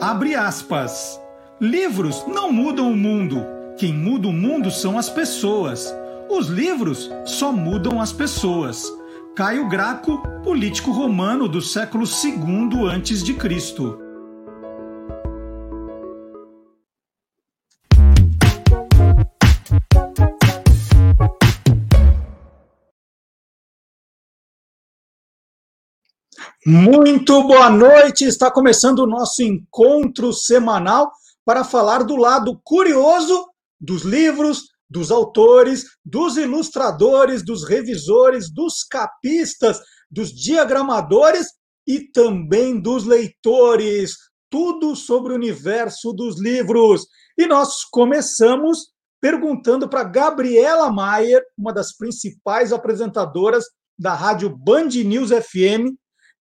Abre aspas. Livros não mudam o mundo. Quem muda o mundo são as pessoas. Os livros só mudam as pessoas. Caio Graco, político romano do século II antes Muito boa noite! Está começando o nosso encontro semanal para falar do lado curioso dos livros, dos autores, dos ilustradores, dos revisores, dos capistas, dos diagramadores e também dos leitores. Tudo sobre o universo dos livros. E nós começamos perguntando para Gabriela Maier, uma das principais apresentadoras da rádio Band News FM,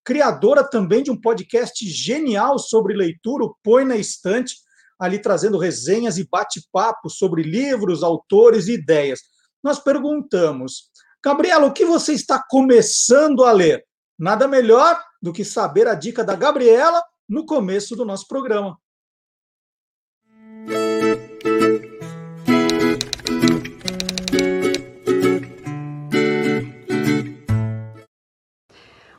criadora também de um podcast genial sobre leitura, o Põe na Estante, ali trazendo resenhas e bate-papos sobre livros, autores e ideias. Nós perguntamos, Gabriela, o que você está começando a ler? Nada melhor do que saber a dica da Gabriela no começo do nosso programa.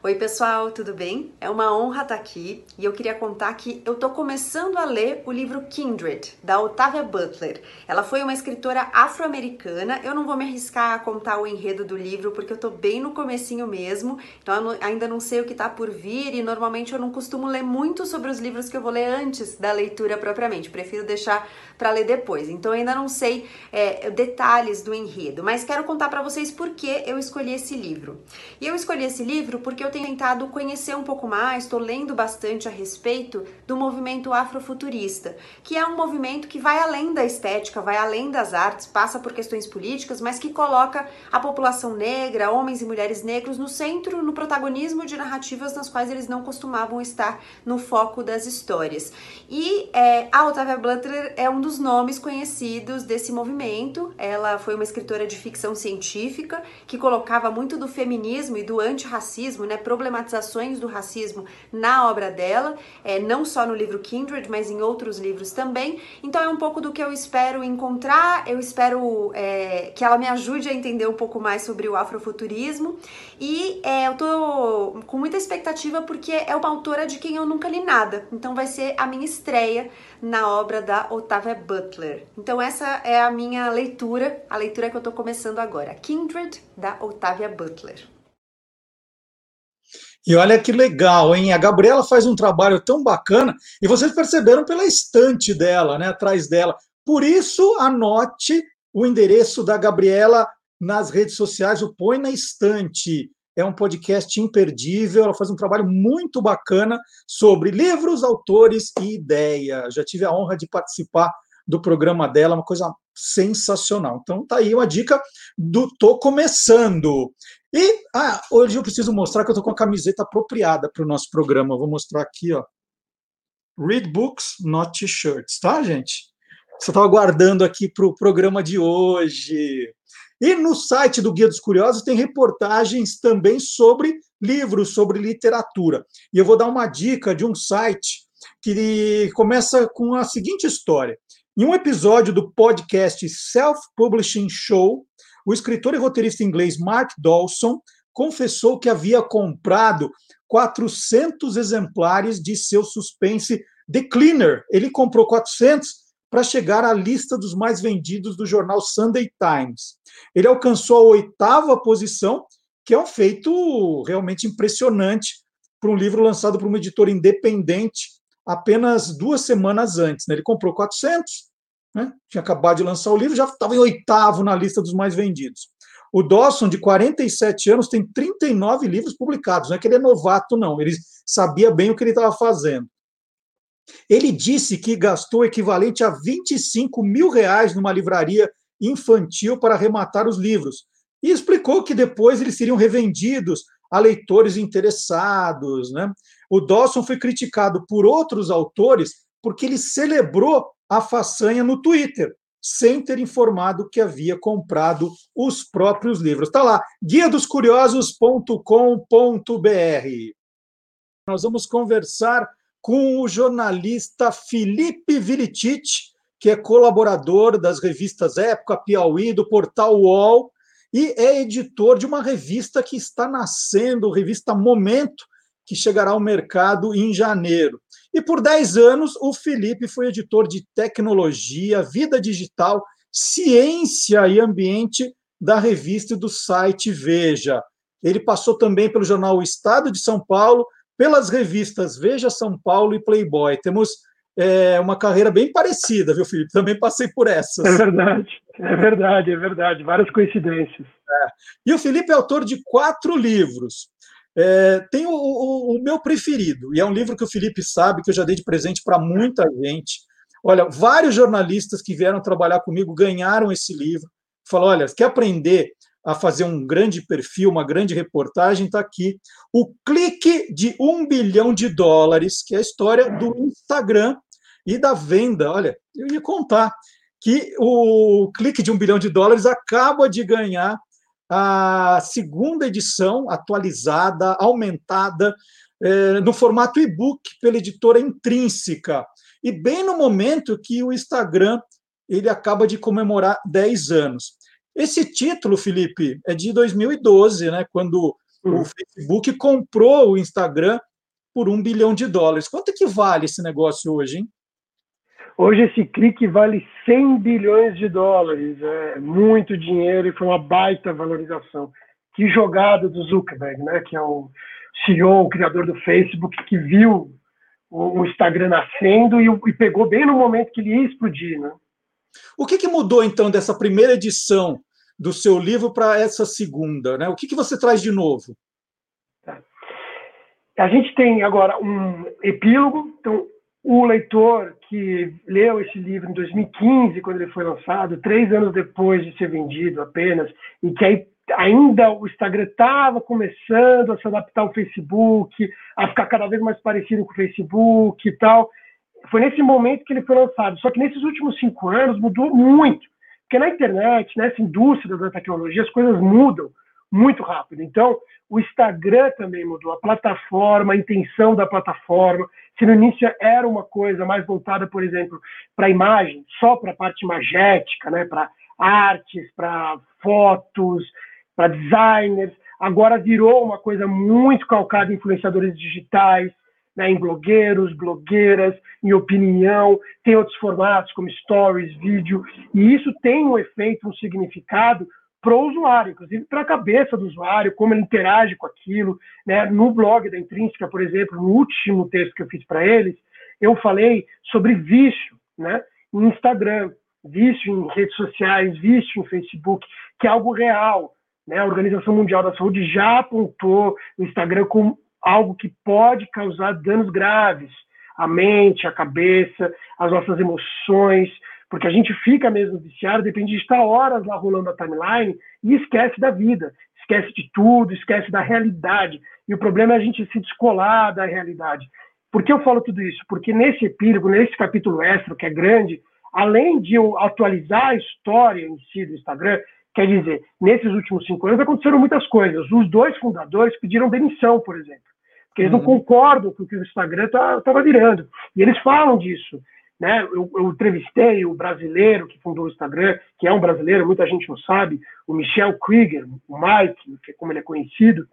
Oi, pessoal, tudo bem? É uma honra estar aqui e eu queria contar que eu estou começando a ler o livro Kindred, da Octavia Butler. Ela foi uma escritora afro-americana. Eu não vou me arriscar a contar o enredo do livro porque eu estou bem no comecinho mesmo, então eu ainda não sei o que está por vir e normalmente eu não costumo ler muito sobre os livros que eu vou ler antes da leitura propriamente. Prefiro deixar para ler depois. Então eu ainda não sei é, detalhes do enredo, mas quero contar para vocês por que eu escolhi esse livro. E eu escolhi esse livro porque eu tenho tentado conhecer um pouco mais, estou lendo bastante a respeito do movimento afrofuturista, que é um movimento que vai além da estética, vai além das artes, passa por questões políticas, mas que coloca a população negra, homens e mulheres negros, no centro, no protagonismo de narrativas nas quais eles não costumavam estar no foco das histórias. E é, a Octavia Butler é um dos nomes conhecidos desse movimento. Ela foi uma escritora de ficção científica que colocava muito do feminismo e do antirracismo, né? Problematizações do racismo na obra dela, é, não só no livro Kindred, mas em outros livros também. Então é um pouco do que eu espero encontrar, eu espero é, que ela me ajude a entender um pouco mais sobre o afrofuturismo. E é, eu tô com muita expectativa porque é uma autora de quem eu nunca li nada. Então vai ser a minha estreia na obra da Octavia Butler. Então essa é a minha leitura, a leitura que eu tô começando agora, Kindred da Octavia Butler. E olha que legal, hein? A Gabriela faz um trabalho tão bacana e vocês perceberam pela estante dela, né, atrás dela. Por isso, anote o endereço da Gabriela nas redes sociais, o Põe na Estante. É um podcast imperdível, ela faz um trabalho muito bacana sobre livros, autores e ideias. Já tive a honra de participar do programa dela, uma coisa sensacional. Então tá aí uma dica do Tô Começando. E ah, hoje eu preciso mostrar que eu estou com a camiseta apropriada para o nosso programa. Eu vou mostrar aqui, ó. Read books, not t-shirts, tá, gente? Você estava aguardando aqui para o programa de hoje. E no site do Guia dos Curiosos tem reportagens também sobre livros, sobre literatura. E eu vou dar uma dica de um site que começa com a seguinte história. Em um episódio do podcast Self Publishing Show, o escritor e roteirista inglês Mark Dawson confessou que havia comprado 400 exemplares de seu suspense The Cleaner. Ele comprou 400 para chegar à lista dos mais vendidos do jornal Sunday Times. Ele alcançou a oitava posição, que é um feito realmente impressionante para um livro lançado por uma editora independente apenas duas semanas antes. Né? Ele comprou 400, né? tinha acabado de lançar o livro, já estava em oitavo na lista dos mais vendidos. O Dawson, de 47 anos, tem 39 livros publicados. Não é que ele é novato, não. Ele sabia bem o que ele estava fazendo. Ele disse que gastou o equivalente a 25 mil reais numa livraria infantil para arrematar os livros. E explicou que depois eles seriam revendidos a leitores interessados. Né? O Dawson foi criticado por outros autores porque ele celebrou a façanha no Twitter, sem ter informado que havia comprado os próprios livros. Está lá, guia dos. Nós vamos conversar com o jornalista Felipe Vilitich, que é colaborador das revistas Época, Piauí, do portal UOL, e é editor de uma revista que está nascendo, revista Momento, que chegará ao mercado em janeiro. E por 10 anos, o Felipe foi editor de tecnologia, vida digital, ciência e ambiente da revista e do site Veja. Ele passou também pelo jornal O Estado de São Paulo, pelas revistas Veja São Paulo e Playboy. Temos é, uma carreira bem parecida, viu, Felipe? Também passei por essas. É verdade, é verdade, é verdade. Várias coincidências. É. E o Felipe é autor de quatro livros. É, tem o, o, o, meu preferido, e é um livro que o Felipe sabe, que eu já dei de presente para muita gente. Olha, vários jornalistas que vieram trabalhar comigo ganharam esse livro. Falou: olha, quer aprender a fazer um grande perfil, uma grande reportagem, está aqui. O clique de um bilhão de dólares, que é a história do Instagram e da venda. Olha, eu ia contar que o clique de um bilhão de dólares acaba de ganhar a segunda edição, atualizada, aumentada, é, no formato e-book pela editora Intrínseca. E bem no momento que o Instagram ele acaba de comemorar 10 anos. Esse título, Felipe, é de 2012, né, quando uhum. o Facebook comprou o Instagram por um bilhão de dólares. Quanto é que vale esse negócio hoje, hein? Hoje esse clique vale 100 bilhões de dólares, é muito dinheiro e foi uma baita valorização. Que jogada do Zuckerberg, né, que é o CEO, o criador do Facebook, que viu o Instagram nascendo e, e pegou bem no momento que ele ia explodir, né? O que, que mudou então dessa primeira edição do seu livro para essa segunda? Né? O que, que você traz de novo? Tá. A gente tem agora um epílogo. Então, o leitor que leu esse livro em 2015, quando ele foi lançado, três anos depois de ser vendido apenas, e que aí ainda o Instagram estava começando a se adaptar ao Facebook, a ficar cada vez mais parecido com o Facebook e tal. Foi nesse momento que ele foi lançado. Só que nesses últimos cinco anos mudou muito. Porque na internet, nessa indústria da tecnologia, as coisas mudam muito rápido. Então, o Instagram também mudou, a plataforma, a intenção da plataforma. Se no início era uma coisa mais voltada, por exemplo, para a imagem, só para a parte imagética, né, para artes, para fotos, para designers, agora virou uma coisa muito calcada em influenciadores digitais, né, em blogueiros, blogueiras, em opinião, tem outros formatos como stories, vídeo, e isso tem um efeito, um significado para o usuário, inclusive para a cabeça do usuário, como ele interage com aquilo. Né? No blog da Intrínseca, por exemplo, no último texto que eu fiz para eles, eu falei sobre vício né? em Instagram, vício em redes sociais, vício em Facebook, que é algo real. Né? A Organização Mundial da Saúde já apontou o Instagram como algo que pode causar danos graves à mente, à cabeça, às nossas emoções, porque a gente fica mesmo viciado, depende de estar horas lá rolando a timeline e esquece da vida, esquece de tudo, esquece da realidade. E o problema é a gente se descolar da realidade. Por que eu falo tudo isso? Porque nesse epílogo, nesse capítulo extra, que é grande, além de eu atualizar a história em si do Instagram, quer dizer, nesses últimos cinco anos aconteceram muitas coisas. Os dois fundadores pediram demissão, por exemplo porque eles não uhum. concordam com o que o Instagram estava tá, virando. E eles falam disso. Né? Eu, eu, entrevistei o brasileiro que fundou o Instagram, que é um brasileiro, muita gente não sabe, o Michel Krieger, o Mike, que é como ele é conhecido.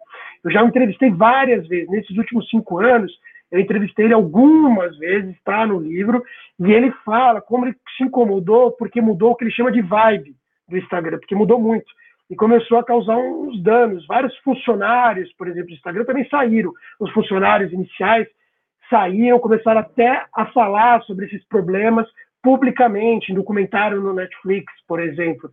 Eu já entrevistei várias vezes. Nesses últimos cinco anos, eu entrevistei ele algumas vezes, está no livro, e ele fala como ele se incomodou porque mudou o que ele chama de vibe do Instagram, porque mudou muito e começou a causar uns danos. Vários funcionários, por exemplo, do Instagram também saíram. Os funcionários iniciais saíram, começaram até a falar sobre esses problemas publicamente, em documentário no Netflix, por exemplo.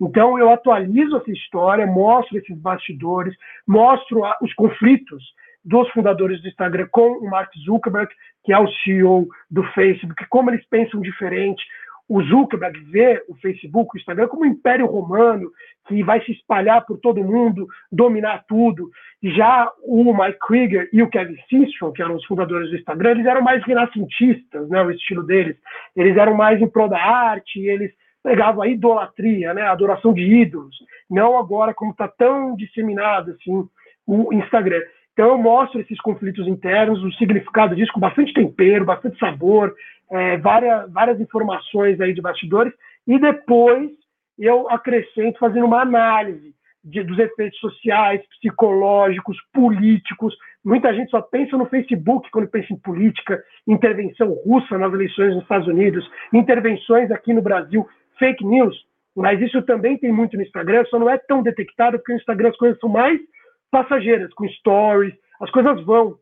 Então, eu atualizo essa história, mostro esses bastidores, mostro os conflitos dos fundadores do Instagram com o Mark Zuckerberg, que é o CEO do Facebook, como eles pensam diferente, o Zuckerberg vê o Facebook, o Instagram como um império romano que vai se espalhar por todo mundo, dominar tudo. Já o Mike Krieger e o Kevin Systrom, que eram os fundadores do Instagram, eles eram mais renascentistas, né, o estilo deles. Eles eram mais em prol da arte, eles pregavam a idolatria, né, a adoração de ídolos. Não agora como está tão disseminado assim o Instagram. Então eu mostro esses conflitos internos, o significado disso com bastante tempero, bastante sabor, é, várias, várias informações aí de bastidores, e depois eu acrescento fazendo uma análise de, dos efeitos sociais, psicológicos, políticos. Muita gente só pensa no Facebook quando pensa em política, intervenção russa nas eleições nos Estados Unidos, intervenções aqui no Brasil, fake news. Mas isso também tem muito no Instagram, só não é tão detectado porque no Instagram as coisas são mais passageiras, com stories, as coisas vão.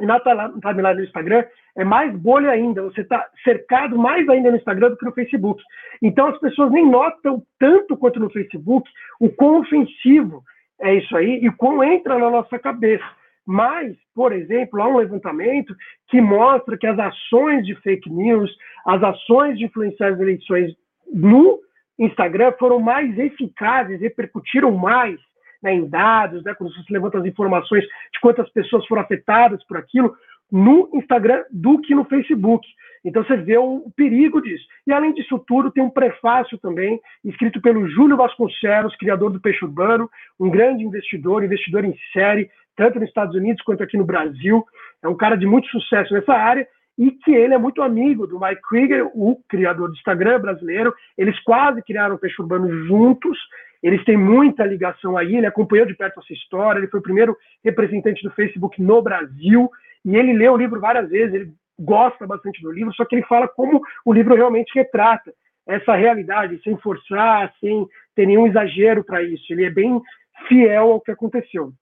E na timeline do Instagram é mais bolha ainda, você está cercado mais ainda no Instagram do que no Facebook. Então as pessoas nem notam tanto quanto no Facebook o quão ofensivo é isso aí e quão entra na nossa cabeça. Mas, por exemplo, há um levantamento que mostra que as ações de fake news, as ações de influenciar as eleições no Instagram foram mais eficazes, repercutiram mais né, em dados, né, quando você levanta as informações de quantas pessoas foram afetadas por aquilo, no Instagram do que no Facebook. Então você vê o perigo disso. E além disso tudo, tem um prefácio também, escrito pelo Júlio Vasconcelos, criador do Peixe Urbano, um grande investidor, investidor em série, tanto nos Estados Unidos quanto aqui no Brasil. É um cara de muito sucesso nessa área e que ele é muito amigo do Mike Krieger, o criador do Instagram brasileiro. Eles quase criaram o Peixe Urbano juntos eles têm muita ligação aí, ele acompanhou de perto essa história, ele foi o primeiro representante do Facebook no Brasil, e ele leu o livro várias vezes, ele gosta bastante do livro, só que ele fala como o livro realmente retrata essa realidade, sem forçar, sem ter nenhum exagero para isso. Ele é bem fiel ao que aconteceu.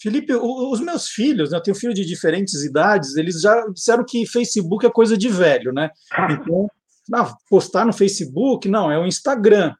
Felipe, os meus filhos, né, eu tenho filhos de diferentes idades, eles já disseram que Facebook é coisa de velho, né? Então, não, postar no Facebook, não, é o Instagram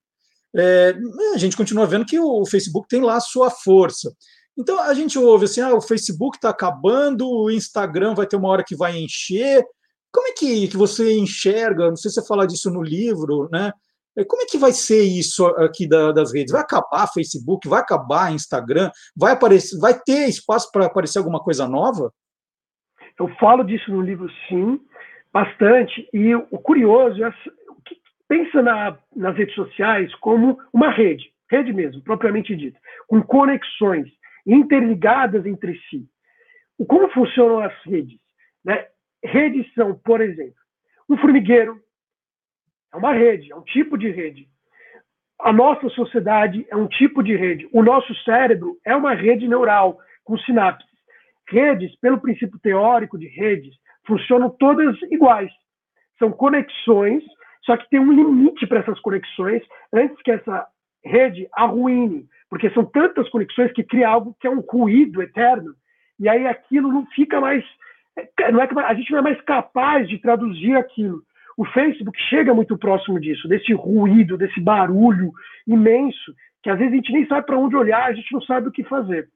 é, a gente continua vendo que o Facebook tem lá a sua força. Então a gente ouve assim: ah, o Facebook está acabando, o Instagram vai ter uma hora que vai encher. Como é que, que você enxerga? Não sei se você fala disso no livro, né? É, como é que vai ser isso aqui da, das redes? Vai acabar Facebook? Vai acabar Instagram? Vai aparecer? Vai ter espaço para aparecer alguma coisa nova? Eu falo disso no livro, sim, bastante. E o curioso é pensa na, nas redes sociais como uma rede, rede mesmo, propriamente dita, com conexões interligadas entre si. Como funcionam as redes? Né? Redes são, por exemplo, um formigueiro é uma rede, é um tipo de rede. A nossa sociedade é um tipo de rede. O nosso cérebro é uma rede neural com sinapses. Redes, pelo princípio teórico de redes, funcionam todas iguais. São conexões só que tem um limite para essas conexões antes que essa rede arruine, porque são tantas conexões que cria algo que é um ruído eterno, e aí aquilo não fica mais. Não é a gente não é mais capaz de traduzir aquilo. O Facebook chega muito próximo disso, desse ruído, desse barulho imenso, que às vezes a gente nem sabe para onde olhar, a gente não sabe o que fazer.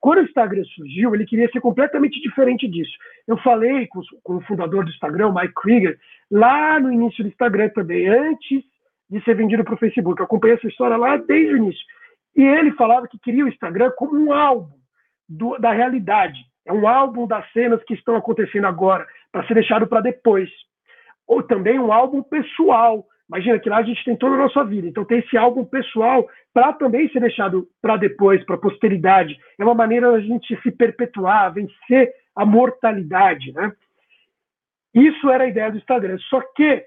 Quando o Instagram surgiu, ele queria ser completamente diferente disso. Eu falei com, com o fundador do Instagram, Mike Krieger, lá no início do Instagram também, antes de ser vendido para o Facebook. Eu acompanhei essa história lá desde o início. E ele falava que queria o Instagram como um álbum do, da realidade. É um álbum das cenas que estão acontecendo agora, para ser deixado para depois. Ou também um álbum pessoal, Imagina que lá a gente tem toda a nossa vida. Então tem esse álbum pessoal para também ser deixado para depois, para a posteridade. É uma maneira da gente se perpetuar, vencer a mortalidade, né? Isso era a ideia do Instagram. Só que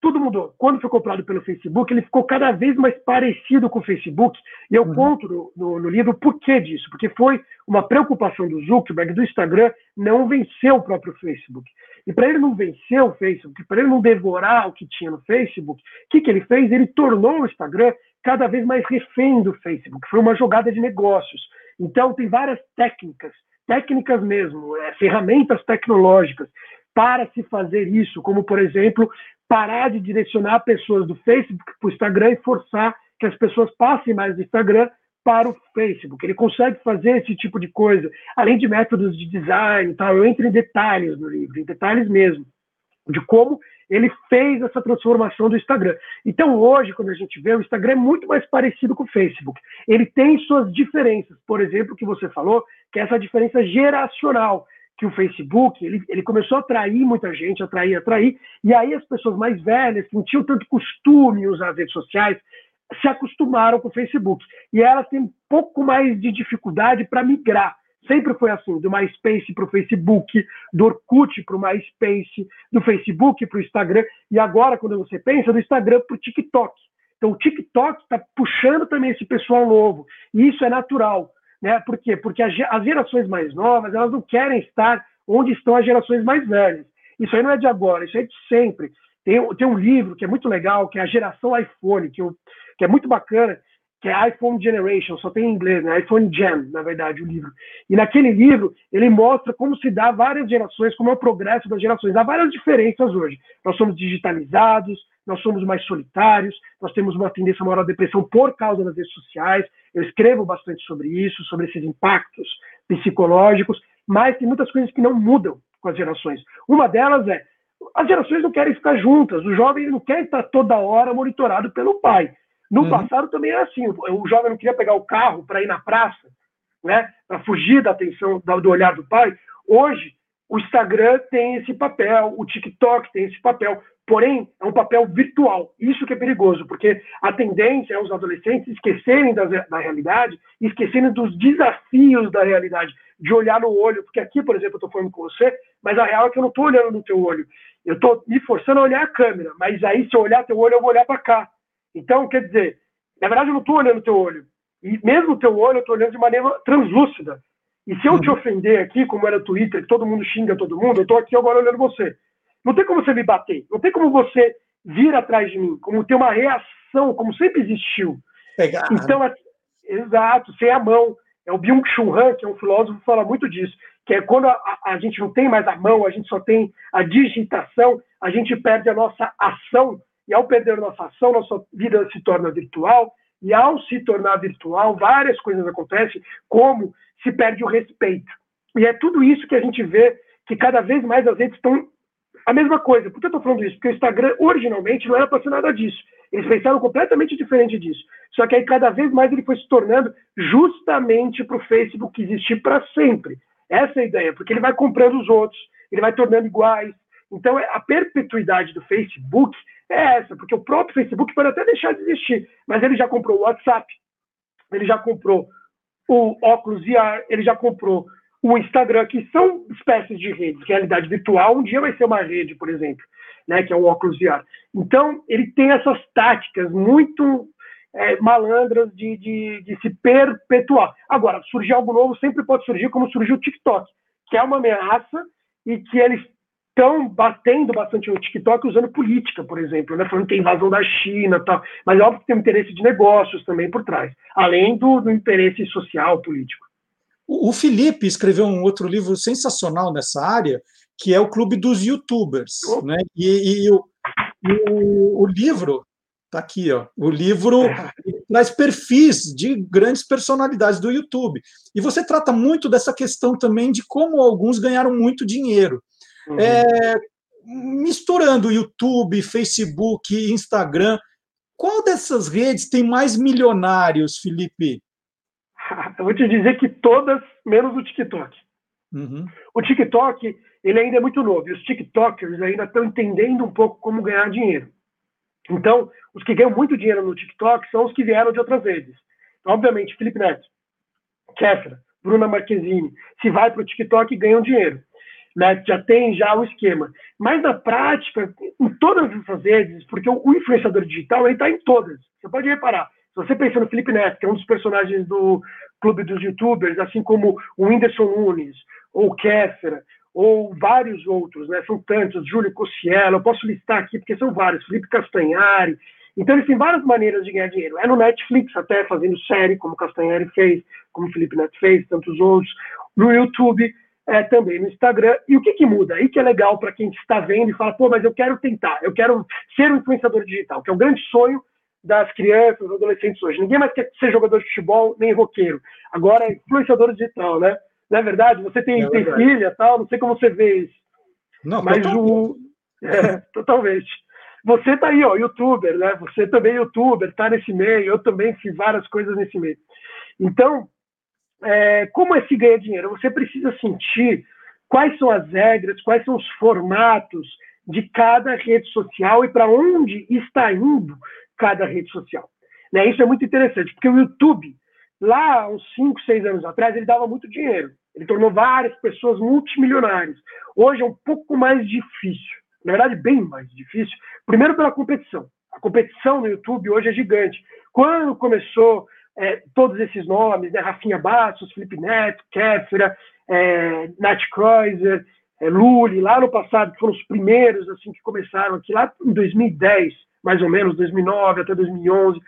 tudo mudou. Quando foi comprado pelo Facebook, ele ficou cada vez mais parecido com o Facebook. E eu uhum. conto no, no, no, livro o porquê disso. Porque foi uma preocupação do Zuckerberg, do Instagram, não vencer o próprio Facebook. E para ele não vencer o Facebook, para ele não devorar o que tinha no Facebook, o que, que ele fez? Ele tornou o Instagram cada vez mais refém do Facebook. Foi uma jogada de negócios. Então, tem várias técnicas, técnicas mesmo, é, ferramentas tecnológicas para se fazer isso, como, por exemplo, parar de direcionar pessoas do Facebook para o Instagram e forçar que as pessoas passem mais do Instagram para o Facebook. Ele consegue fazer esse tipo de coisa, além de métodos de design e tal. Eu entro em detalhes no livro, em detalhes mesmo, de como ele fez essa transformação do Instagram. Então, hoje, quando a gente vê, o Instagram é muito mais parecido com o Facebook. Ele tem suas diferenças. Por exemplo, que você falou, que é essa diferença geracional que o Facebook ele, ele começou a atrair muita gente, atrair, atrair, e aí as pessoas mais velhas, que não tinham tanto costume usar as redes sociais, se acostumaram com o Facebook. E elas têm um pouco mais de dificuldade para migrar. Sempre foi assim, do MySpace para o Facebook, do Orkut para o MySpace, do Facebook para o Instagram, e agora, quando você pensa, do Instagram para o TikTok. Então, o TikTok está puxando também esse pessoal novo, e isso é natural. Né? Por quê? Porque as gerações mais novas elas não querem estar onde estão as gerações mais velhas. Isso aí não é de agora, isso é de sempre. Tem, tem um livro que é muito legal, que é a geração iPhone, que, eu, que é muito bacana, que é iPhone Generation, só tem em inglês, né? iPhone Gen, na verdade, o livro. E naquele livro, ele mostra como se dá várias gerações, como é o progresso das gerações. Há várias diferenças hoje. Nós somos digitalizados, nós somos mais solitários, nós temos uma tendência maior à depressão por causa das redes sociais. Eu escrevo bastante sobre isso, sobre esses impactos psicológicos, mas tem muitas coisas que não mudam com as gerações. Uma delas é as gerações não querem ficar juntas, o jovem não quer estar toda hora monitorado pelo pai. No uhum. passado também era assim, o jovem não queria pegar o carro para ir na praça, né, para fugir da atenção, do olhar do pai. Hoje, o Instagram tem esse papel, o TikTok tem esse papel, porém, é um papel virtual. Isso que é perigoso, porque a tendência é os adolescentes esquecerem da, da realidade, esquecerem dos desafios da realidade, de olhar no olho, porque aqui, por exemplo, eu estou falando com você, mas a real é que eu não estou olhando no teu olho. Eu estou me forçando a olhar a câmera, mas aí, se eu olhar teu olho, eu vou olhar para cá. Então, quer dizer, na verdade, eu não estou olhando o teu olho. E mesmo o teu olho, eu estou olhando de maneira translúcida. E se eu te uhum. ofender aqui, como era Twitter, que todo mundo xinga todo mundo, eu estou aqui agora olhando você. Não tem como você me bater. Não tem como você vir atrás de mim. Como ter uma reação, como sempre existiu. Pegar. Então, é, exato, sem a mão. É o Byung-Chul Han, que é um filósofo, fala muito disso. Que é quando a, a gente não tem mais a mão, a gente só tem a digitação, a gente perde a nossa ação e ao perder nossa ação, nossa vida se torna virtual, e ao se tornar virtual, várias coisas acontecem, como se perde o respeito. E é tudo isso que a gente vê que cada vez mais as redes estão a mesma coisa. Por que eu estou falando isso? Porque o Instagram originalmente não era para ser nada disso. Eles pensaram completamente diferente disso. Só que aí cada vez mais ele foi se tornando justamente para o Facebook existir para sempre. Essa é a ideia, porque ele vai comprando os outros, ele vai tornando iguais. Então a perpetuidade do Facebook é essa, porque o próprio Facebook pode até deixar de existir, mas ele já comprou o WhatsApp, ele já comprou o óculos VR, ele já comprou o Instagram, que são espécies de redes, realidade virtual, um dia vai ser uma rede, por exemplo, né, que é o óculos VR. Então, ele tem essas táticas muito é, malandras de, de, de, se perpetuar. Agora, surgir algo novo sempre pode surgir, como surgiu o TikTok, que é uma ameaça e que eles estão batendo bastante no TikTok usando política, por exemplo, né? falando que tem invasão da China tal. Mas é óbvio que tem um interesse de negócios também por trás, além do, do interesse social, político. O, o Felipe escreveu um outro livro sensacional nessa área, que é o Clube dos Youtubers. Oh. Né? E, e, o, e o, o livro Está aqui, ó. O livro traz perfis de grandes personalidades do YouTube. E você trata muito dessa questão também de como alguns ganharam muito dinheiro. Uhum. É, misturando YouTube, Facebook, Instagram, qual dessas redes tem mais milionários, Felipe? Eu vou te dizer que todas, menos o TikTok. Uhum. O TikTok, ele ainda é muito novo, e os TikTokers ainda estão entendendo um pouco como ganhar dinheiro. Então, os que ganham muito dinheiro no TikTok são os que vieram de outras redes. Então, obviamente, Felipe Neto, Kéfera, Bruna Marquezine, se vai para o TikTok, ganham dinheiro né, já tem já o esquema. Mas na prática, em todas essas redes, porque o, influenciador digital está em todas. Você pode reparar. Se você pensa no Felipe Neto, que é um dos personagens do Clube dos Youtubers, assim como o Whindersson Nunes, ou Kéfera, ou vários outros, né? São tantos, Júlio Cossiello, eu posso listar aqui porque são vários, Felipe Castanhari. Então eles têm várias maneiras de ganhar dinheiro. É no Netflix até, fazendo série, como Castanhari fez, como Felipe Neto fez, tantos outros. No YouTube, é, também no Instagram. E o que, que muda? Aí que é legal para quem está vendo e fala, pô, mas eu quero tentar, eu quero ser um influenciador digital, que é o grande sonho das crianças, adolescentes hoje. Ninguém mais quer ser jogador de futebol nem roqueiro. Agora é influenciador digital, né? Não é verdade? Você tem, é tem filha tal, não sei como você vê isso. Não, mas o. É, totalmente. Você está aí, ó, youtuber, né? Você também é youtuber, está nesse meio, eu também fiz várias coisas nesse meio. Então, é, como é se ganha dinheiro? Você precisa sentir quais são as regras, quais são os formatos de cada rede social e para onde está indo cada rede social. Né? Isso é muito interessante, porque o YouTube, lá uns 5, 6 anos atrás, ele dava muito dinheiro. Ele tornou várias pessoas multimilionárias. Hoje é um pouco mais difícil. Na verdade, bem mais difícil. Primeiro pela competição. A competição no YouTube hoje é gigante. Quando começou é, todos esses nomes, né? Rafinha Bastos, Felipe Neto, Kéfera, é, Nath Kreuzer, é, Lully, lá no passado, que foram os primeiros assim que começaram aqui, lá em 2010, mais ou menos, 2009 até 2011,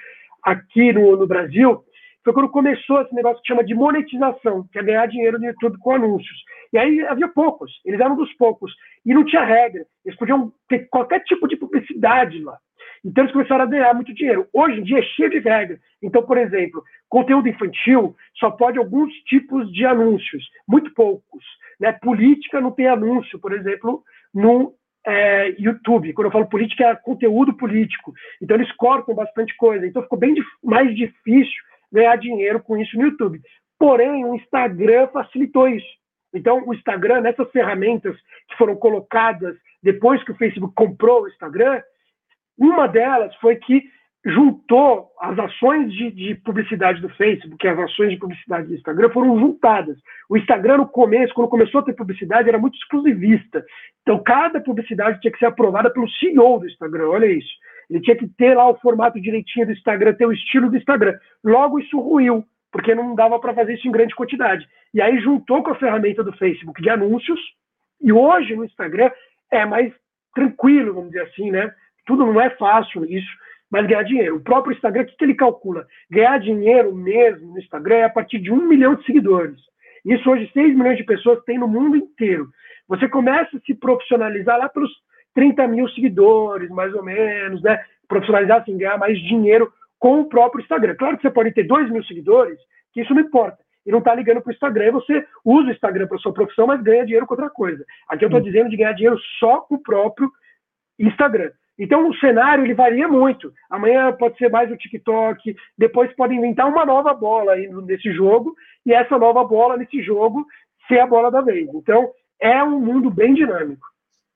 aqui no, no Brasil, foi quando começou esse negócio que chama de monetização, que é ganhar dinheiro no YouTube com anúncios. E aí havia poucos, eles eram dos poucos, e não tinha regra, eles podiam ter qualquer tipo de publicidade lá. Então eles começaram a ganhar muito dinheiro. Hoje em dia é cheio de regra. Então, por exemplo, conteúdo infantil só pode alguns tipos de anúncios, muito poucos. Né? Política não tem anúncio, por exemplo, no é, YouTube. Quando eu falo política, é conteúdo político. Então eles cortam bastante coisa. Então ficou bem mais difícil ganhar dinheiro com isso no YouTube. Porém, o Instagram facilitou isso. Então, o Instagram, nessas ferramentas que foram colocadas depois que o Facebook comprou o Instagram, uma delas foi que juntou as ações de, de, publicidade do Facebook as ações de publicidade do Instagram foram juntadas. O Instagram, no começo, quando começou a ter publicidade, era muito exclusivista. Então, cada publicidade tinha que ser aprovada pelo CEO do Instagram. Olha isso. Ele tinha que ter lá o formato direitinho do Instagram, ter o estilo do Instagram. Logo, isso ruiu, porque não dava para fazer isso em grande quantidade. E aí juntou com a ferramenta do Facebook de anúncios, e hoje no Instagram é mais tranquilo, vamos dizer assim, né? Tudo não é fácil isso, mas ganhar dinheiro. O próprio Instagram, o que, que ele calcula? Ganhar dinheiro mesmo no Instagram é a partir de um milhão de seguidores. Isso hoje 6 milhões de pessoas têm no mundo inteiro. Você começa a se profissionalizar lá pelos 30 mil seguidores, mais ou menos, né? Profissionalizar, assim, ganhar mais dinheiro com o próprio Instagram. Claro que você pode ter 2 mil seguidores, que isso não importa. E não está ligando para o Instagram, e você usa o Instagram para sua profissão, mas ganha dinheiro com outra coisa. Aqui eu estou dizendo de ganhar dinheiro só com o próprio Instagram. Então o cenário ele varia muito. Amanhã pode ser mais o TikTok, depois pode inventar uma nova bola nesse jogo e essa nova bola nesse jogo ser a bola da vez. Então é um mundo bem dinâmico.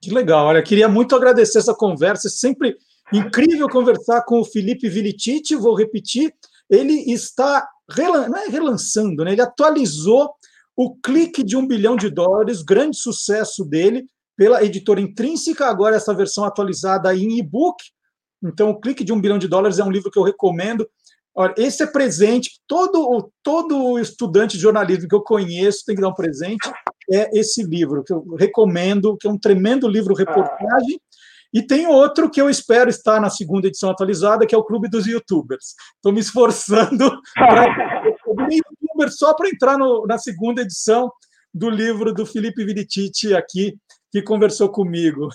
Que legal. Olha, queria muito agradecer essa conversa. É sempre incrível conversar com o Felipe Vilitite. Vou repetir, ele está não é relançando, né? Ele atualizou o clique de um bilhão de dólares, grande sucesso dele pela editora Intrínseca, agora essa versão atualizada em e-book. Então, o Clique de um Bilhão de Dólares é um livro que eu recomendo. Olha, esse é presente, todo, todo estudante de jornalismo que eu conheço tem que dar um presente, é esse livro, que eu recomendo, que é um tremendo livro reportagem. E tem outro que eu espero estar na segunda edição atualizada, que é o Clube dos Youtubers. Estou me esforçando para youtuber só para entrar no, na segunda edição do livro do Felipe Virititi aqui, que conversou comigo.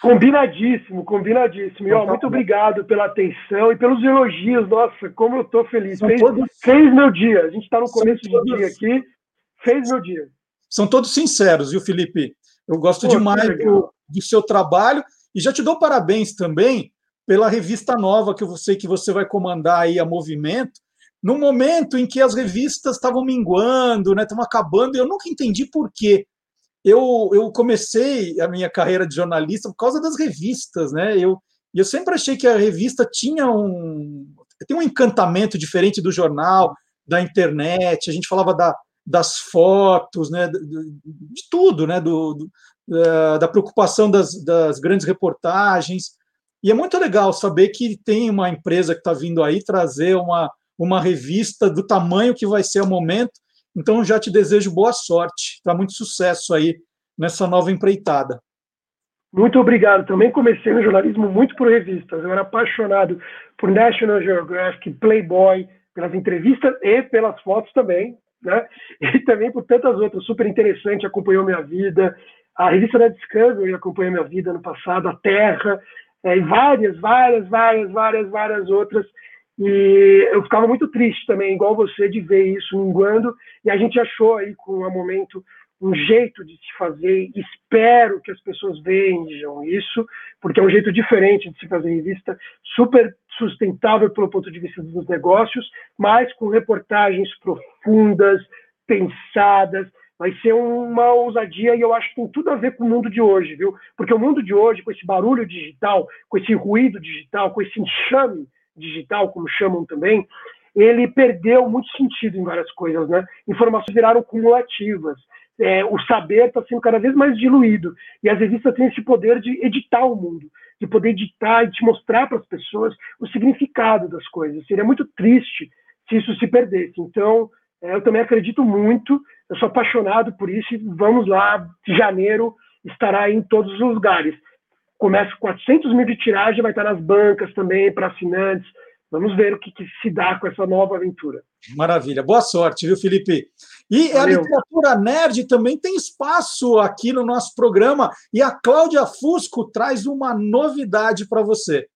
Combinadíssimo, combinadíssimo. E, ó, muito obrigado pela atenção e pelos elogios. Nossa, como eu estou feliz. Fez, todos... fez, meu dia. A gente está no começo todos... do dia aqui. Fez meu dia. São todos sinceros, viu, Felipe? Eu gosto Pô, demais do, do, seu trabalho e já te dou parabéns também pela revista nova que eu sei que você vai comandar aí a Movimento, no momento em que as revistas estavam minguando, né, estavam acabando, e eu nunca entendi por quê eu, eu comecei a minha carreira de jornalista por causa das revistas, né? Eu, eu sempre achei que a revista tinha um tem um encantamento diferente do jornal, da internet. A gente falava da, das fotos, né? De, de tudo, né? Do, do da preocupação das, das grandes reportagens. E é muito legal saber que tem uma empresa que está vindo aí trazer uma, uma revista do tamanho que vai ser o momento então, já te desejo boa sorte, tá muito sucesso aí nessa nova empreitada. Muito obrigado. Também comecei no jornalismo muito por revistas. Eu era apaixonado por National Geographic, Playboy, pelas entrevistas e pelas fotos também, né? E também por tantas outras. Super interessante, acompanhou minha vida. A revista da Discovery acompanhou minha vida no passado, a Terra, é, e várias, várias, várias, várias, várias outras. E eu ficava muito triste também, igual você, de ver isso minguando. E a gente achou aí com o momento um jeito de se fazer. Espero que as pessoas vejam isso, porque é um jeito diferente de se fazer revista, super sustentável pelo ponto de vista dos negócios, mas com reportagens profundas, pensadas. Vai ser uma ousadia e eu acho que tem tudo a ver com o mundo de hoje, viu? Porque o mundo de hoje, com esse barulho digital, com esse ruído digital, com esse enxame digital, como chamam também, ele perdeu muito sentido em várias coisas, né? Informações viraram cumulativas é, o saber está sendo cada vez mais diluído. E as revistas têm esse poder de editar o mundo, de poder editar e de mostrar para as pessoas o significado das coisas. Seria muito triste se isso se perdesse. Então, é, eu também acredito muito, eu sou apaixonado por isso e vamos lá, de janeiro estará em todos os lugares. Começa com 400 mil de tiragem, vai estar nas bancas também, para assinantes. Vamos ver o que, que se dá com essa nova aventura. Maravilha. Boa sorte, viu, Felipe? E Valeu. a literatura nerd também tem espaço aqui no nosso programa. E a Cláudia Fusco traz uma novidade para você.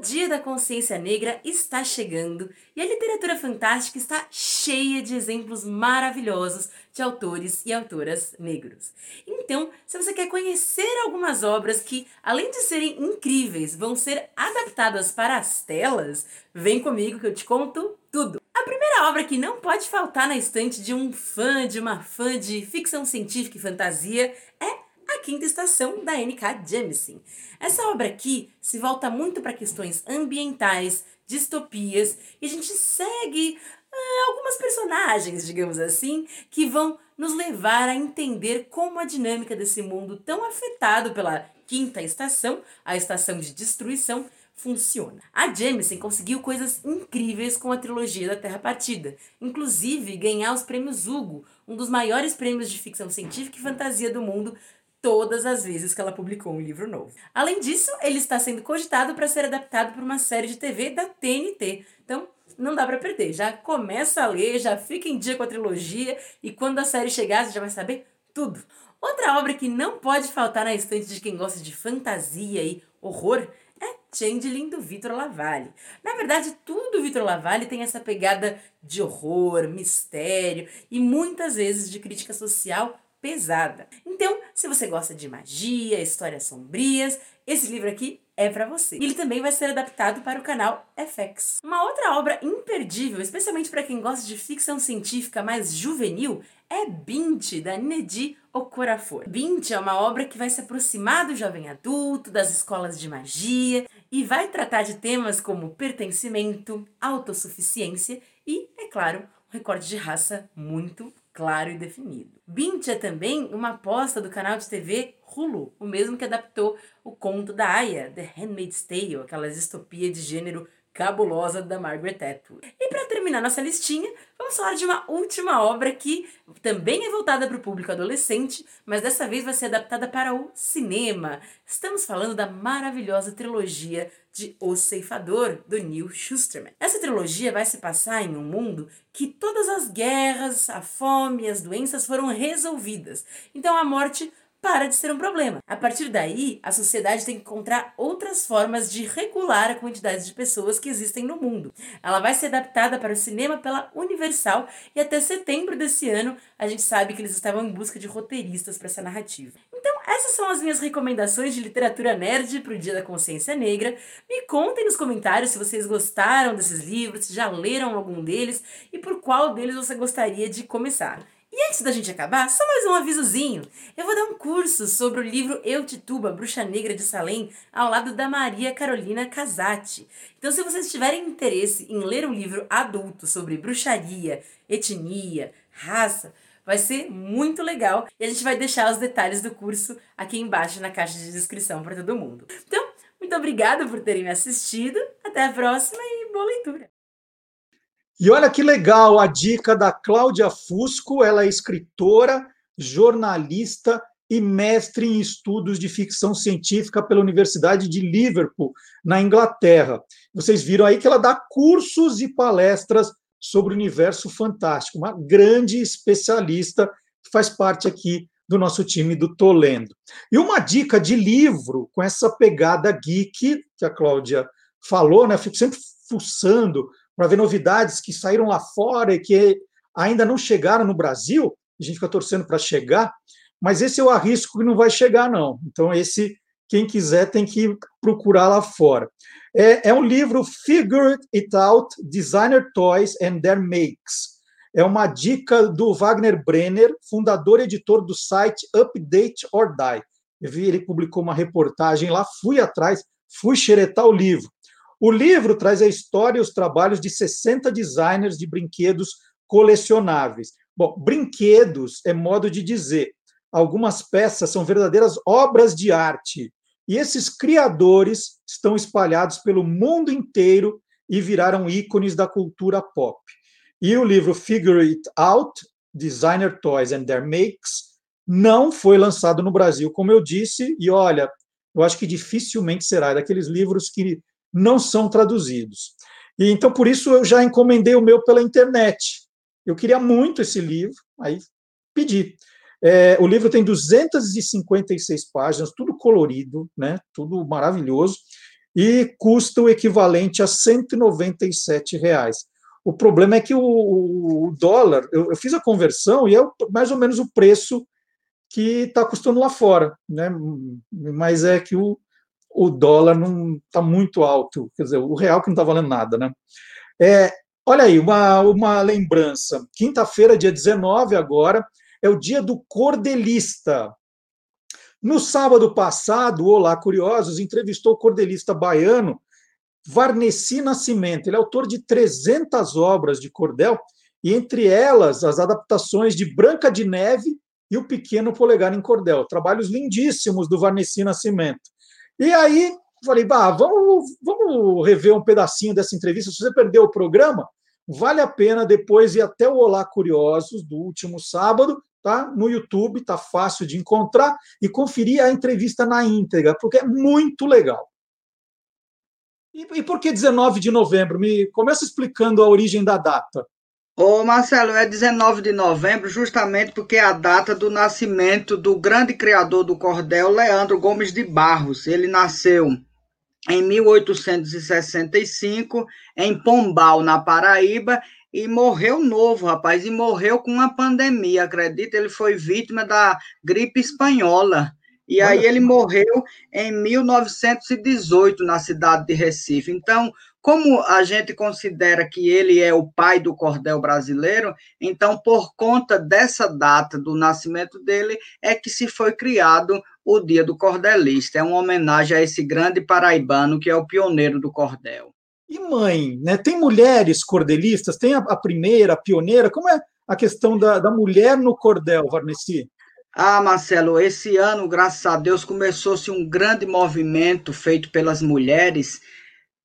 O Dia da Consciência Negra está chegando e a literatura fantástica está cheia de exemplos maravilhosos de autores e autoras negros. Então, se você quer conhecer algumas obras que, além de serem incríveis, vão ser adaptadas para as telas, vem comigo que eu te conto tudo. A primeira obra que não pode faltar na estante de um fã, de uma fã de ficção científica e fantasia é Quinta Estação da N.K. Jemisin. Essa obra aqui se volta muito para questões ambientais, distopias, e a gente segue uh, algumas personagens, digamos assim, que vão nos levar a entender como a dinâmica desse mundo tão afetado pela Quinta Estação, a estação de destruição, funciona. A Jameson conseguiu coisas incríveis com a trilogia da Terra Partida, inclusive ganhar os prêmios Hugo, um dos maiores prêmios de ficção científica e fantasia do mundo, todas as vezes que ela publicou um livro novo. Além disso, ele está sendo cogitado para ser adaptado para uma série de TV da TNT. Então, não dá para perder. Já começa a ler, já fica em dia com a trilogia e quando a série chegar, você já vai saber tudo. Outra obra que não pode faltar na estante de quem gosta de fantasia e horror é Changeling do Vitor Lavalle. Na verdade, tudo do Vitor Lavalle tem essa pegada de horror, mistério e muitas vezes de crítica social pesada. Então, se você gosta de magia, histórias sombrias, esse livro aqui é para você. Ele também vai ser adaptado para o canal FX. Uma outra obra imperdível, especialmente para quem gosta de ficção científica mais juvenil, é Bint, da Nedi Okorafor. Bint é uma obra que vai se aproximar do jovem adulto, das escolas de magia e vai tratar de temas como pertencimento, autossuficiência e, é claro, um recorde de raça muito claro e definido. Bint é também uma aposta do canal de TV Hulu, o mesmo que adaptou o conto da Aya, The Handmaid's Tale, aquela distopia de gênero cabulosa da Margaret Atwood. E para terminar nossa listinha, vamos falar de uma última obra que também é voltada para o público adolescente, mas dessa vez vai ser adaptada para o cinema. Estamos falando da maravilhosa trilogia de O Ceifador, do Neil Schusterman. Essa trilogia vai se passar em um mundo que todas as guerras, a fome as doenças foram resolvidas. Então a morte para de ser um problema. A partir daí, a sociedade tem que encontrar outras formas de regular a quantidade de pessoas que existem no mundo. Ela vai ser adaptada para o cinema pela Universal e até setembro desse ano a gente sabe que eles estavam em busca de roteiristas para essa narrativa. Então, essas são as minhas recomendações de literatura nerd para o Dia da Consciência Negra. Me contem nos comentários se vocês gostaram desses livros, se já leram algum deles e por qual deles você gostaria de começar. E antes da gente acabar, só mais um avisozinho. Eu vou dar um curso sobre o livro Eu Tituba, Bruxa Negra de Salem, ao lado da Maria Carolina Casati. Então, se vocês tiverem interesse em ler um livro adulto sobre bruxaria, etnia, raça, vai ser muito legal e a gente vai deixar os detalhes do curso aqui embaixo na caixa de descrição para todo mundo. Então, muito obrigada por terem me assistido. Até a próxima e boa leitura! E olha que legal a dica da Cláudia Fusco, ela é escritora, jornalista e mestre em estudos de ficção científica pela Universidade de Liverpool, na Inglaterra. Vocês viram aí que ela dá cursos e palestras sobre o universo fantástico, uma grande especialista que faz parte aqui do nosso time do Tolendo. E uma dica de livro com essa pegada geek que a Cláudia falou, né? Fico sempre fuçando para ver novidades que saíram lá fora e que ainda não chegaram no Brasil. A gente fica torcendo para chegar, mas esse eu arrisco que não vai chegar, não. Então, esse, quem quiser, tem que procurar lá fora. É, é um livro Figure It Out: Designer Toys and Their Makes. É uma dica do Wagner Brenner, fundador e editor do site Update or Die. Eu vi, ele publicou uma reportagem lá, fui atrás, fui xeretar o livro. O livro traz a história e os trabalhos de 60 designers de brinquedos colecionáveis. Bom, brinquedos é modo de dizer. Algumas peças são verdadeiras obras de arte. E esses criadores estão espalhados pelo mundo inteiro e viraram ícones da cultura pop. E o livro Figure It Out, Designer Toys and Their Makes, não foi lançado no Brasil, como eu disse, e olha, eu acho que dificilmente será, é daqueles livros que não são traduzidos. E então, por isso, eu já encomendei o meu pela internet. Eu queria muito esse livro, aí pedi. É, o livro tem 256 páginas, tudo colorido, né? tudo maravilhoso, e custa o equivalente a 197 reais. O problema é que o, dólar, eu, eu, fiz a conversão e é mais ou menos o preço que está custando lá fora, né? Mas é que o, o dólar não está muito alto, quer dizer, o real que não está valendo nada, né? É, olha aí, uma, uma lembrança. Quinta-feira, dia 19 agora, é o dia do cordelista. No sábado passado, Olá Curiosos entrevistou o cordelista baiano Varnesi Nascimento. Ele é autor de 300 obras de cordel, e entre elas as adaptações de Branca de Neve e O Pequeno Polegar em Cordel. Trabalhos lindíssimos do Varnesi Nascimento. E aí, falei, bah, vamos, vamos rever um pedacinho dessa entrevista. Se você perdeu o programa, vale a pena depois ir até o Olá Curiosos do último sábado, tá? No YouTube, tá fácil de encontrar e conferir a entrevista na íntegra, porque é muito legal. E, e por que 19 de novembro? Me começa explicando a origem da data. Ô Marcelo, é 19 de novembro, justamente porque é a data do nascimento do grande criador do cordel, Leandro Gomes de Barros. Ele nasceu em 1865 em Pombal, na Paraíba, e morreu novo, rapaz, e morreu com uma pandemia, acredita? Ele foi vítima da gripe espanhola. E aí ele morreu em 1918 na cidade de Recife. Então, como a gente considera que ele é o pai do cordel brasileiro, então por conta dessa data do nascimento dele é que se foi criado o Dia do Cordelista. É uma homenagem a esse grande paraibano que é o pioneiro do cordel. E mãe, né? Tem mulheres cordelistas? Tem a, a primeira, a pioneira? Como é a questão da, da mulher no cordel, Varnesi? Ah, Marcelo, esse ano, graças a Deus, começou-se um grande movimento feito pelas mulheres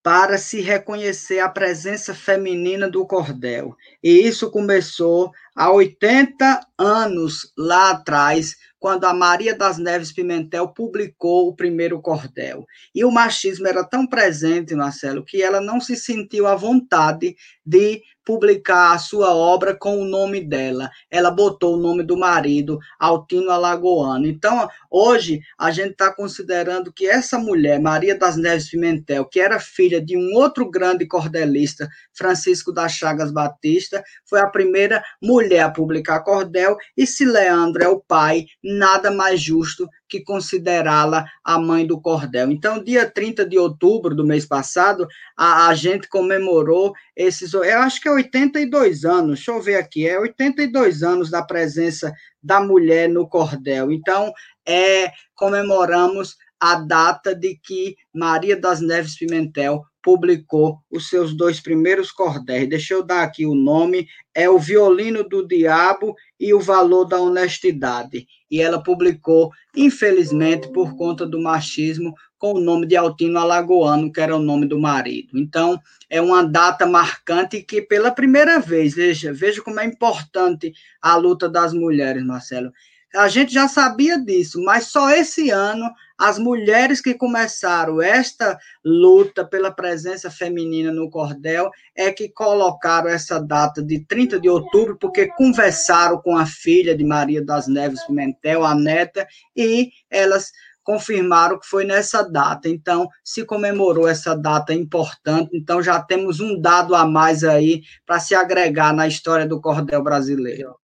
para se reconhecer a presença feminina do cordel. E isso começou há 80 anos lá atrás, quando a Maria das Neves Pimentel publicou o primeiro cordel. E o machismo era tão presente, Marcelo, que ela não se sentiu à vontade de publicar a sua obra com o nome dela. Ela botou o nome do marido, Altino Alagoano. Então, hoje, a gente está considerando que essa mulher, Maria das Neves Pimentel, que era filha de um outro grande cordelista, Francisco das Chagas Batista, foi a primeira mulher a publicar cordel, e se Leandro é o pai, nada mais justo que considerá-la a mãe do cordel. Então, dia 30 de outubro do mês passado, a, a gente comemorou esses, eu acho que é 82 anos, deixa eu ver aqui, é 82 anos da presença da mulher no cordel. Então, é, comemoramos a data de que Maria das Neves Pimentel publicou os seus dois primeiros cordéis. Deixa eu dar aqui o nome, é O Violino do Diabo e O Valor da Honestidade. E ela publicou, infelizmente, por conta do machismo, com o nome de Altino Alagoano, que era o nome do marido. Então, é uma data marcante que, pela primeira vez, veja, veja como é importante a luta das mulheres, Marcelo. A gente já sabia disso, mas só esse ano as mulheres que começaram esta luta pela presença feminina no cordel é que colocaram essa data de 30 de outubro, porque conversaram com a filha de Maria das Neves Pimentel, a neta, e elas confirmaram que foi nessa data. Então, se comemorou essa data importante, então já temos um dado a mais aí para se agregar na história do cordel brasileiro.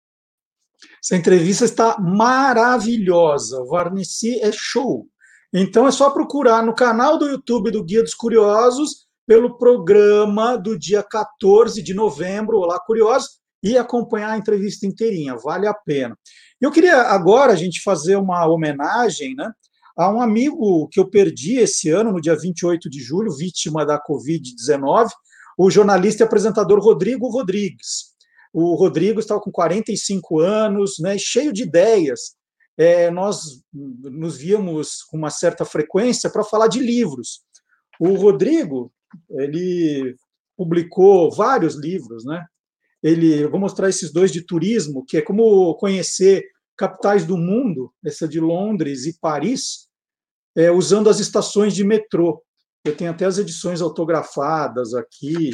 Essa entrevista está maravilhosa. O Varnici é show. Então é só procurar no canal do YouTube do Guia dos Curiosos pelo programa do dia 14 de novembro, Olá Curiosos, e acompanhar a entrevista inteirinha, vale a pena. Eu queria agora a gente fazer uma homenagem né, a um amigo que eu perdi esse ano, no dia 28 de julho, vítima da Covid-19, o jornalista e apresentador Rodrigo Rodrigues. O Rodrigo estava com 45 anos, né, cheio de ideias. É, nós nos víamos com uma certa frequência para falar de livros. O Rodrigo, ele publicou vários livros, né? Ele, vou mostrar esses dois de turismo, que é como conhecer capitais do mundo, essa de Londres e Paris, é, usando as estações de metrô. Eu tenho até as edições autografadas aqui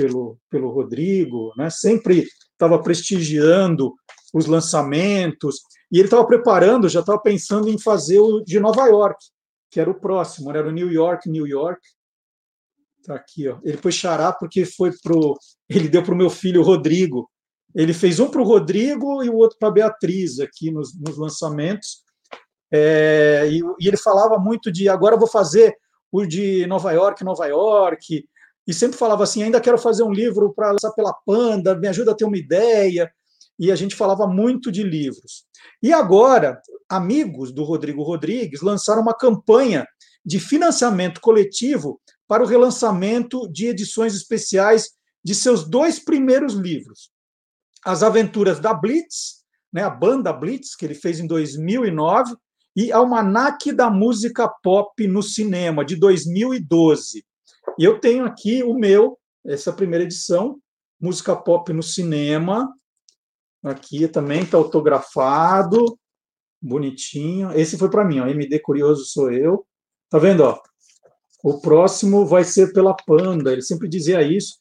pelo, pelo Rodrigo, né? sempre estava prestigiando os lançamentos, e ele estava preparando, já estava pensando em fazer o de Nova York, que era o próximo, era o New York, New York. Está aqui, ó. Ele foi xará porque foi pro, ele deu para o meu filho Rodrigo. Ele fez um para o Rodrigo e o outro para a Beatriz aqui nos, nos lançamentos. É, e, e, ele falava muito de agora vou fazer o de Nova York, Nova York, e sempre falava assim: ainda quero fazer um livro para lançar pela Panda, me ajuda a ter uma ideia. E a gente falava muito de livros. E agora, amigos do Rodrigo Rodrigues lançaram uma campanha de financiamento coletivo para o relançamento de edições especiais de seus dois primeiros livros. As Aventuras da Blitz, né, a banda Blitz, que ele fez em 2009, e Almanac da Música Pop no Cinema, de 2012. E eu tenho aqui o meu, essa primeira edição, Música Pop no Cinema. Aqui também está autografado, bonitinho. Esse foi para mim, ó, MD Curioso sou eu. Tá vendo, ó? O próximo vai ser pela Panda, ele sempre dizia isso.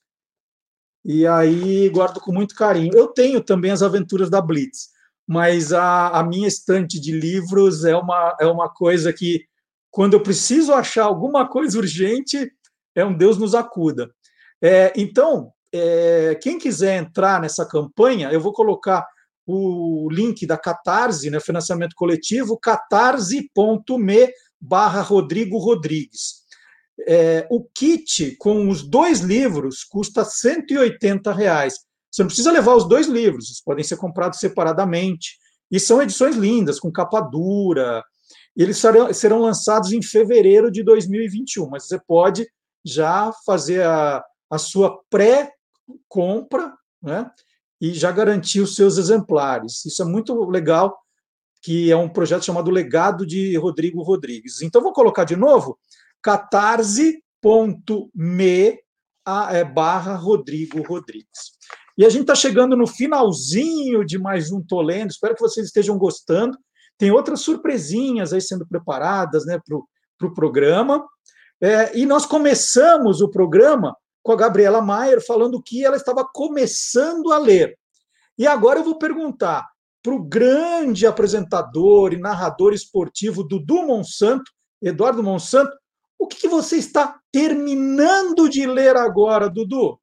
E aí guardo com muito carinho. Eu tenho também as aventuras da Blitz, mas a, a minha estante de livros é uma, é uma coisa que, quando eu preciso achar alguma coisa urgente, é um Deus nos acuda. É, então, é, quem quiser entrar nessa campanha, eu vou colocar o link da Catarse, né, financiamento coletivo, catarse.me barra Rodrigo Rodrigues. É, o kit com os dois livros custa 180 reais. Você não precisa levar os dois livros, eles podem ser comprados separadamente. E são edições lindas, com capa dura. Eles serão, serão lançados em fevereiro de 2021, mas você pode já fazer a, a sua pré-compra né, e já garantir os seus exemplares. Isso é muito legal, que é um projeto chamado Legado de Rodrigo Rodrigues. Então, vou colocar de novo, catarse.me é, barra Rodrigo Rodrigues. E a gente está chegando no finalzinho de mais um Tolendo. Espero que vocês estejam gostando. Tem outras surpresinhas aí sendo preparadas né, para o pro programa. É, e nós começamos o programa com a Gabriela Maier falando que ela estava começando a ler. E agora eu vou perguntar para o grande apresentador e narrador esportivo Dudu Monsanto, Eduardo Monsanto, o que, que você está terminando de ler agora, Dudu?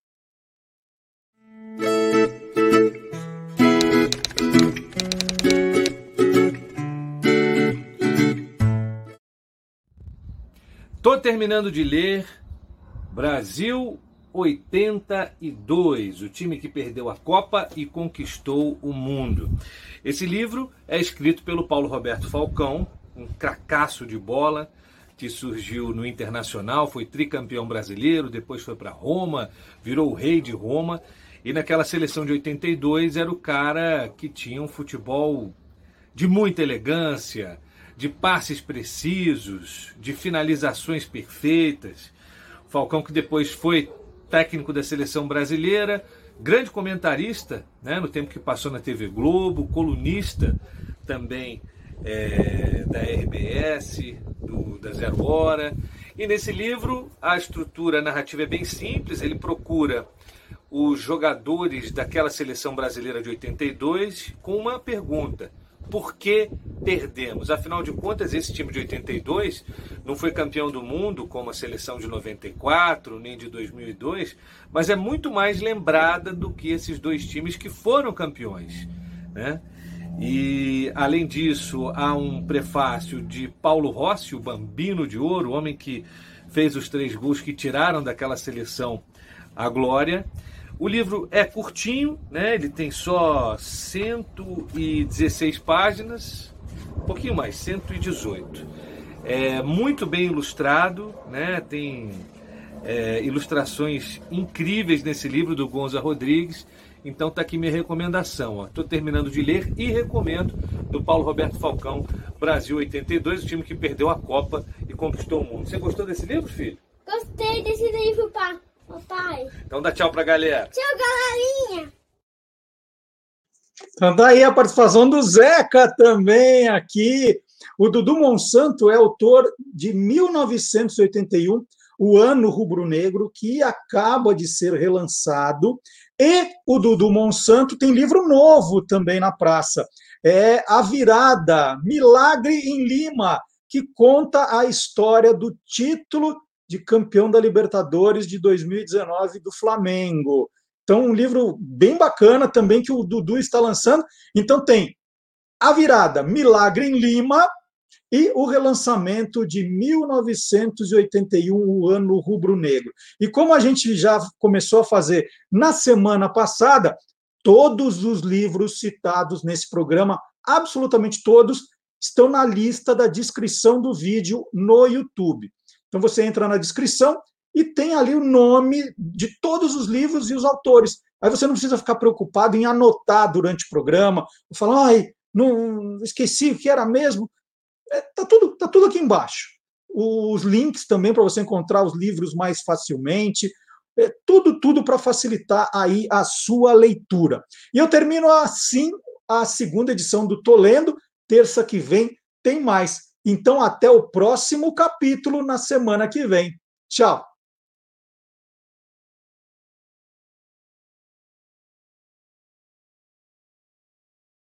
Terminando de ler Brasil 82, o time que perdeu a Copa e conquistou o mundo. Esse livro é escrito pelo Paulo Roberto Falcão, um cracaço de bola que surgiu no Internacional, foi tricampeão brasileiro, depois foi para Roma, virou o rei de Roma. E naquela seleção de 82 era o cara que tinha um futebol de muita elegância, de passes precisos, de finalizações perfeitas. Falcão que depois foi técnico da seleção brasileira, grande comentarista, né, no tempo que passou na TV Globo, colunista também é, da RBS, do, da Zero Hora. E nesse livro a estrutura narrativa é bem simples, ele procura os jogadores daquela seleção brasileira de 82 com uma pergunta: por que perdemos? Afinal de contas, esse time de 82 não foi campeão do mundo como a seleção de 94, nem de 2002, mas é muito mais lembrada do que esses dois times que foram campeões. Né? E, além disso, há um prefácio de Paulo Rossi, o Bambino de Ouro, o homem que fez os três gols que tiraram daquela seleção a glória. O livro é curtinho, né? ele tem só 116 páginas, um pouquinho mais, 118. É muito bem ilustrado, né? tem é, ilustrações incríveis nesse livro do Gonza Rodrigues. Então tá aqui minha recomendação. Estou terminando de ler e recomendo do Paulo Roberto Falcão, Brasil 82, o time que perdeu a Copa e conquistou o mundo. Você gostou desse livro, filho? Gostei desse livro, pai. Papai. Então dá tchau pra galera. Tchau, galerinha. Então daí a participação do Zeca também aqui. O Dudu Monsanto é autor de 1981, O Ano Rubro-Negro, que acaba de ser relançado. E o Dudu Monsanto tem livro novo também na praça. É A Virada, Milagre em Lima, que conta a história do título de campeão da Libertadores de 2019 do Flamengo. Então, um livro bem bacana também que o Dudu está lançando. Então, tem A Virada, Milagre em Lima e o relançamento de 1981, o ano rubro-negro. E como a gente já começou a fazer na semana passada, todos os livros citados nesse programa, absolutamente todos, estão na lista da descrição do vídeo no YouTube. Então você entra na descrição e tem ali o nome de todos os livros e os autores. Aí você não precisa ficar preocupado em anotar durante o programa, falar, ai, não esqueci o que era mesmo. É, tá tudo, tá tudo aqui embaixo. Os links também para você encontrar os livros mais facilmente. É, tudo, tudo para facilitar aí a sua leitura. E eu termino assim a segunda edição do Tolendo. Terça que vem tem mais. Então, até o próximo capítulo na semana que vem. Tchau!